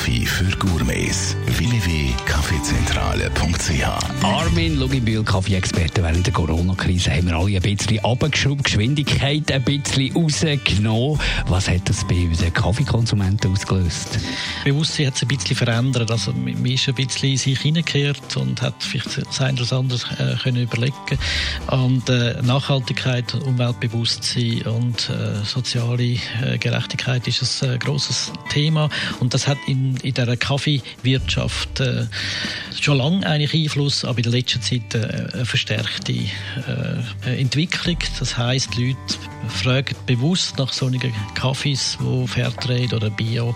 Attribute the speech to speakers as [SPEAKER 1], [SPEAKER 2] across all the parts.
[SPEAKER 1] Kaffee für Gourmets. www.kaffeezentrale.ch
[SPEAKER 2] Armin Luginbühl, Kaffee-Experte. Während der Corona-Krise haben wir alle ein bisschen abgeschraubt, Geschwindigkeit ein bisschen rausgenommen. Was hat das bei unseren Kaffeekonsumenten ausgelöst?
[SPEAKER 3] Bewusstsein hat sich ein bisschen verändert. Also, man ist ein bisschen in sich hineingekehrt und hat vielleicht das eine oder andere äh, können überlegen Und äh, Nachhaltigkeit, Umweltbewusstsein und äh, soziale äh, Gerechtigkeit ist ein äh, großes Thema und das hat in, in der Kaffeewirtschaft äh, schon lange eigentlich Einfluss, aber in der letzten Zeit äh, eine verstärkte äh, Entwicklung. Das heißt, Leute fragen bewusst nach solchen Kaffees, wo Fairtrade oder Bio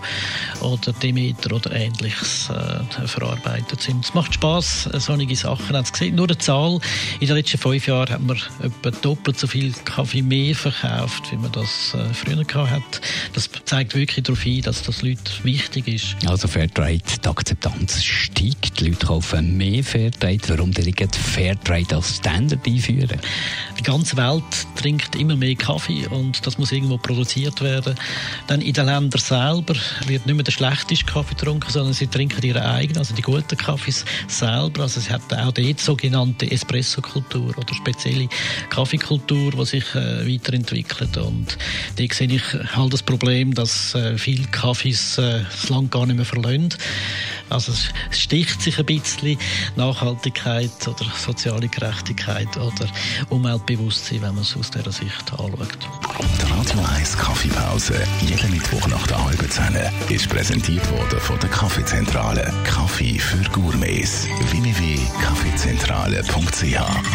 [SPEAKER 3] oder Demeter oder ähnliches äh, verarbeitet sind. Es macht Spaß, äh, solche Sachen zu sehen. Nur eine Zahl: In den letzten fünf Jahren hat man etwa doppelt so viel Kaffee mehr verkauft, wie man das äh, früher gehabt hat. Das zeigt wirklich darauf hin, dass das Leuten wichtig ist.
[SPEAKER 2] Also Fairtrade, die Akzeptanz steigt, die Leute kaufen mehr Fairtrade. Warum direkt Fairtrade als Standard einführen?
[SPEAKER 3] Die ganze Welt trinkt immer mehr Kaffee und das muss irgendwo produziert werden. Dann in den Ländern selber wird nicht mehr der schlechteste Kaffee getrunken, sondern sie trinken ihren eigenen, also die guten Kaffees selber. Also es hat auch dort sogenannte Espresso-Kultur oder spezielle Kaffeekultur, die sich äh, weiterentwickelt. Und da sehe ich halt das Problem, dass äh, viele Kaffees äh, das Land gar nicht mehr verlassen. Also es sticht sich ein bisschen Nachhaltigkeit oder soziale Gerechtigkeit oder Umweltbewusstsein, wenn man es aus dieser Sicht anschaut.
[SPEAKER 1] Die Radio 1 Kaffeepause, jeden Mittwoch nach der halben Zehn, ist präsentiert worden von der Kaffeezentrale. Kaffee für Gourmets. www.kaffeezentrale.ch